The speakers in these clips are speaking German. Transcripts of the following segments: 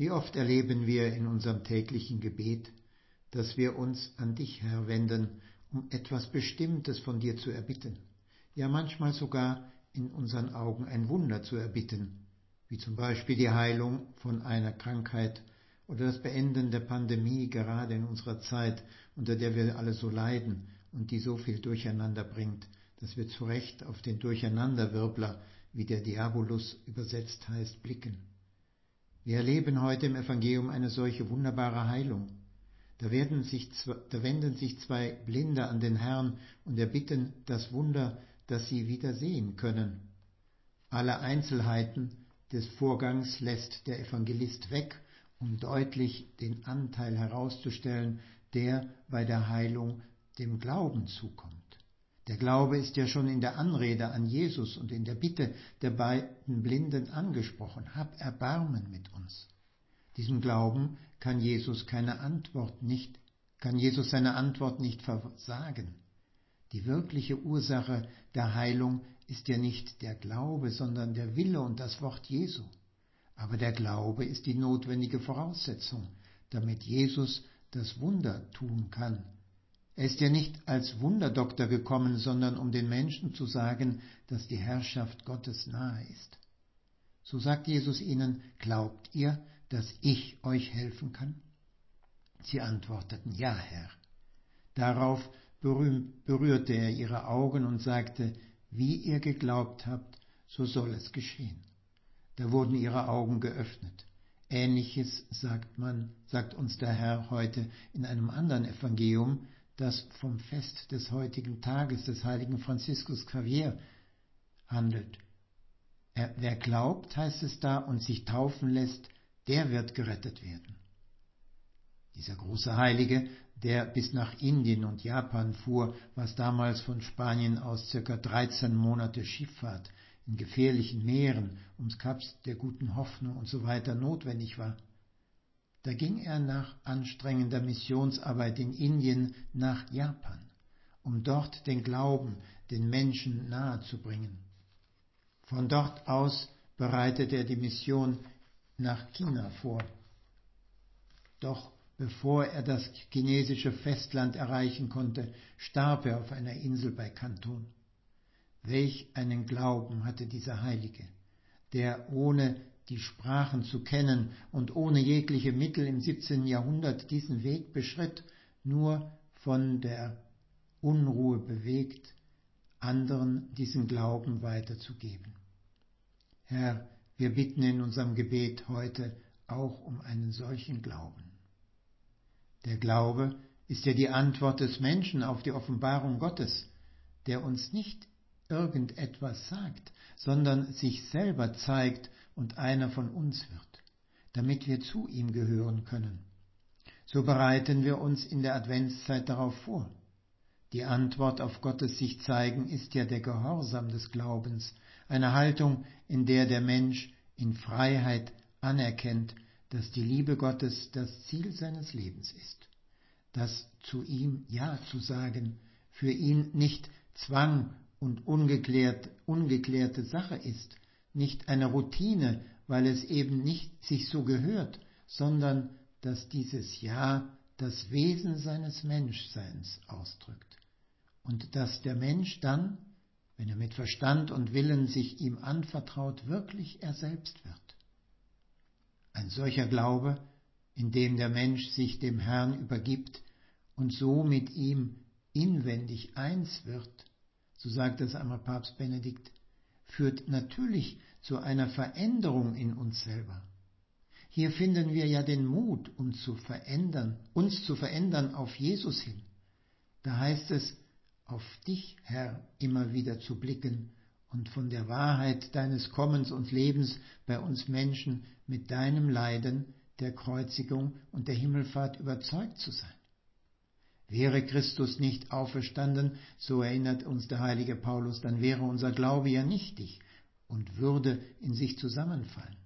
Wie oft erleben wir in unserem täglichen Gebet, dass wir uns an dich, Herr, wenden, um etwas Bestimmtes von dir zu erbitten, ja manchmal sogar in unseren Augen ein Wunder zu erbitten, wie zum Beispiel die Heilung von einer Krankheit oder das Beenden der Pandemie gerade in unserer Zeit, unter der wir alle so leiden und die so viel Durcheinander bringt, dass wir zu Recht auf den Durcheinanderwirbler, wie der Diabolus übersetzt heißt, blicken. Wir erleben heute im Evangelium eine solche wunderbare Heilung. Da, werden sich, da wenden sich zwei Blinde an den Herrn und erbitten das Wunder, dass sie wieder sehen können. Alle Einzelheiten des Vorgangs lässt der Evangelist weg, um deutlich den Anteil herauszustellen, der bei der Heilung dem Glauben zukommt. Der Glaube ist ja schon in der Anrede an Jesus und in der Bitte der beiden Blinden angesprochen. Hab Erbarmen mit uns. Diesem Glauben kann Jesus keine Antwort nicht, kann Jesus seine Antwort nicht versagen. Die wirkliche Ursache der Heilung ist ja nicht der Glaube, sondern der Wille und das Wort Jesu. Aber der Glaube ist die notwendige Voraussetzung, damit Jesus das Wunder tun kann, er ist ja nicht als Wunderdoktor gekommen, sondern um den Menschen zu sagen, dass die Herrschaft Gottes nahe ist. So sagt Jesus ihnen, glaubt ihr, dass ich euch helfen kann? Sie antworteten, ja, Herr. Darauf berührte er ihre Augen und sagte, wie ihr geglaubt habt, so soll es geschehen. Da wurden ihre Augen geöffnet. Ähnliches sagt man, sagt uns der Herr heute in einem anderen Evangelium, das vom Fest des heutigen Tages des heiligen Franziskus Xavier handelt. Er, wer glaubt, heißt es da, und sich taufen lässt, der wird gerettet werden. Dieser große Heilige, der bis nach Indien und Japan fuhr, was damals von Spanien aus circa 13 Monate Schifffahrt in gefährlichen Meeren ums Kap der guten Hoffnung und so notwendig war, da ging er nach anstrengender Missionsarbeit in Indien nach Japan, um dort den Glauben den Menschen nahe zu bringen. Von dort aus bereitete er die Mission nach China vor. Doch bevor er das chinesische Festland erreichen konnte, starb er auf einer Insel bei Kanton. Welch einen Glauben hatte dieser Heilige, der ohne die Sprachen zu kennen und ohne jegliche Mittel im 17. Jahrhundert diesen Weg beschritt, nur von der Unruhe bewegt, anderen diesen Glauben weiterzugeben. Herr, wir bitten in unserem Gebet heute auch um einen solchen Glauben. Der Glaube ist ja die Antwort des Menschen auf die Offenbarung Gottes, der uns nicht irgendetwas sagt, sondern sich selber zeigt und einer von uns wird, damit wir zu ihm gehören können. So bereiten wir uns in der Adventszeit darauf vor. Die Antwort auf Gottes sich zeigen ist ja der Gehorsam des Glaubens, eine Haltung, in der der Mensch in Freiheit anerkennt, dass die Liebe Gottes das Ziel seines Lebens ist, dass zu ihm Ja zu sagen für ihn nicht Zwang und ungeklärt, ungeklärte Sache ist, nicht eine Routine, weil es eben nicht sich so gehört, sondern dass dieses Ja das Wesen seines Menschseins ausdrückt und dass der Mensch dann, wenn er mit Verstand und Willen sich ihm anvertraut, wirklich er selbst wird. Ein solcher Glaube, in dem der Mensch sich dem Herrn übergibt und so mit ihm inwendig eins wird, so sagt es einmal Papst Benedikt, führt natürlich zu einer Veränderung in uns selber. Hier finden wir ja den Mut, uns zu verändern, uns zu verändern auf Jesus hin. Da heißt es, auf dich, Herr, immer wieder zu blicken und von der Wahrheit deines Kommens und Lebens bei uns Menschen mit deinem Leiden der Kreuzigung und der Himmelfahrt überzeugt zu sein. Wäre Christus nicht auferstanden, so erinnert uns der heilige Paulus, dann wäre unser Glaube ja nichtig und würde in sich zusammenfallen.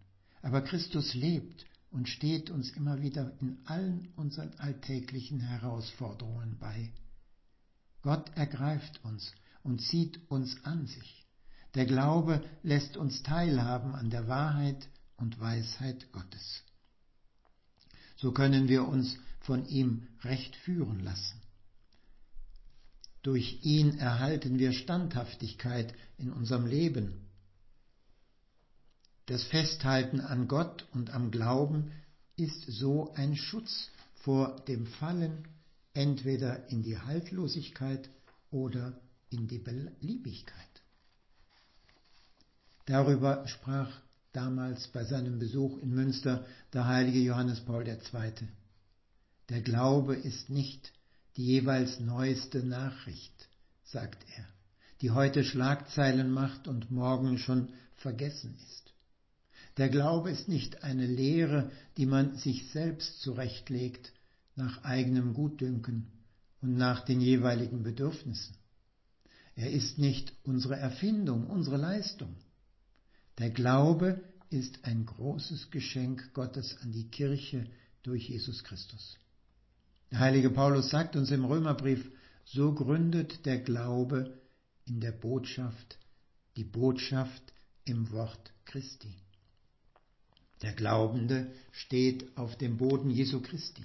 Aber Christus lebt und steht uns immer wieder in allen unseren alltäglichen Herausforderungen bei. Gott ergreift uns und zieht uns an sich. Der Glaube lässt uns teilhaben an der Wahrheit und Weisheit Gottes. So können wir uns von ihm recht führen lassen. Durch ihn erhalten wir Standhaftigkeit in unserem Leben. Das Festhalten an Gott und am Glauben ist so ein Schutz vor dem Fallen entweder in die Haltlosigkeit oder in die Beliebigkeit. Darüber sprach damals bei seinem Besuch in Münster der heilige Johannes Paul II. Der Glaube ist nicht die jeweils neueste Nachricht, sagt er, die heute Schlagzeilen macht und morgen schon vergessen ist. Der Glaube ist nicht eine Lehre, die man sich selbst zurechtlegt nach eigenem Gutdünken und nach den jeweiligen Bedürfnissen. Er ist nicht unsere Erfindung, unsere Leistung. Der Glaube ist ein großes Geschenk Gottes an die Kirche durch Jesus Christus. Der heilige Paulus sagt uns im Römerbrief, so gründet der Glaube in der Botschaft, die Botschaft im Wort Christi. Der Glaubende steht auf dem Boden Jesu Christi,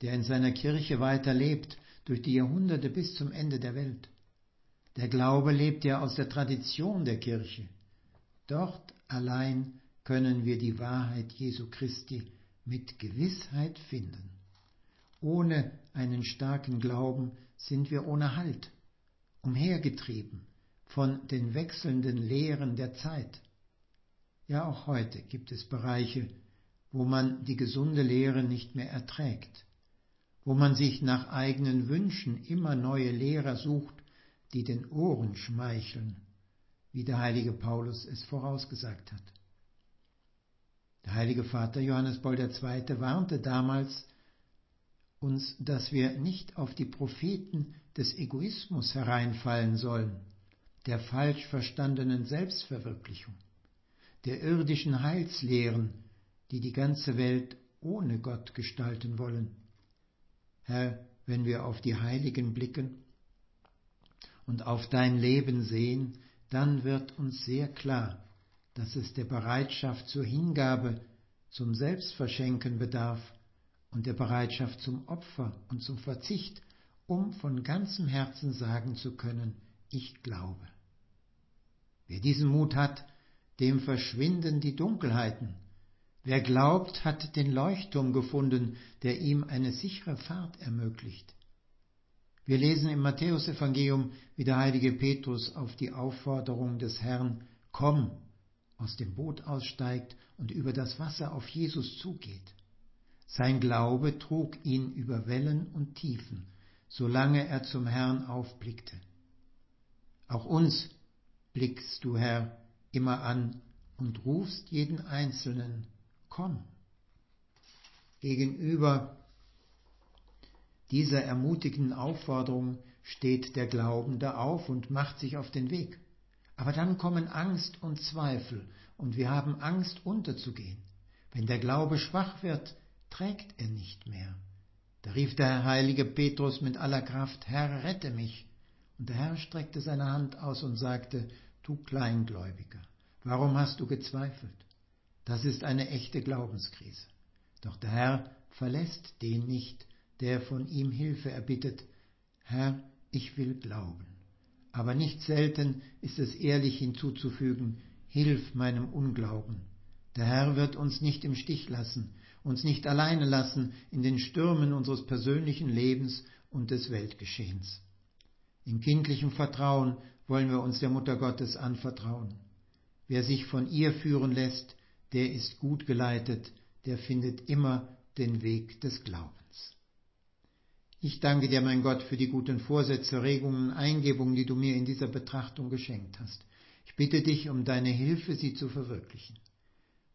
der in seiner Kirche weiterlebt durch die Jahrhunderte bis zum Ende der Welt. Der Glaube lebt ja aus der Tradition der Kirche. Dort allein können wir die Wahrheit Jesu Christi mit Gewissheit finden. Ohne einen starken Glauben sind wir ohne Halt, umhergetrieben von den wechselnden Lehren der Zeit. Ja, auch heute gibt es Bereiche, wo man die gesunde Lehre nicht mehr erträgt, wo man sich nach eigenen Wünschen immer neue Lehrer sucht, die den Ohren schmeicheln, wie der heilige Paulus es vorausgesagt hat. Der heilige Vater Johannes Paul II. warnte damals uns, dass wir nicht auf die Propheten des Egoismus hereinfallen sollen, der falsch verstandenen Selbstverwirklichung, der irdischen Heilslehren, die die ganze Welt ohne Gott gestalten wollen. Herr, wenn wir auf die Heiligen blicken und auf dein Leben sehen, dann wird uns sehr klar, dass es der Bereitschaft zur Hingabe, zum Selbstverschenken bedarf und der Bereitschaft zum Opfer und zum Verzicht, um von ganzem Herzen sagen zu können, ich glaube. Wer diesen Mut hat, dem verschwinden die Dunkelheiten. Wer glaubt, hat den Leuchtturm gefunden, der ihm eine sichere Fahrt ermöglicht. Wir lesen im Matthäusevangelium, wie der heilige Petrus auf die Aufforderung des Herrn Komm aus dem Boot aussteigt und über das Wasser auf Jesus zugeht. Sein Glaube trug ihn über Wellen und Tiefen, solange er zum Herrn aufblickte. Auch uns blickst du, Herr, immer an und rufst jeden Einzelnen, komm. Gegenüber dieser ermutigenden Aufforderung steht der Glaubende auf und macht sich auf den Weg. Aber dann kommen Angst und Zweifel und wir haben Angst unterzugehen. Wenn der Glaube schwach wird, trägt er nicht mehr. Da rief der heilige Petrus mit aller Kraft, Herr, rette mich. Und der Herr streckte seine Hand aus und sagte, du Kleingläubiger, warum hast du gezweifelt? Das ist eine echte Glaubenskrise. Doch der Herr verlässt den nicht, der von ihm Hilfe erbittet. Herr, ich will glauben. Aber nicht selten ist es ehrlich hinzuzufügen, Hilf meinem Unglauben. Der Herr wird uns nicht im Stich lassen, uns nicht alleine lassen in den Stürmen unseres persönlichen Lebens und des Weltgeschehens. In kindlichem Vertrauen wollen wir uns der Mutter Gottes anvertrauen. Wer sich von ihr führen lässt, der ist gut geleitet, der findet immer den Weg des Glaubens. Ich danke dir, mein Gott, für die guten Vorsätze, Regungen, Eingebungen, die du mir in dieser Betrachtung geschenkt hast. Ich bitte dich um deine Hilfe, sie zu verwirklichen.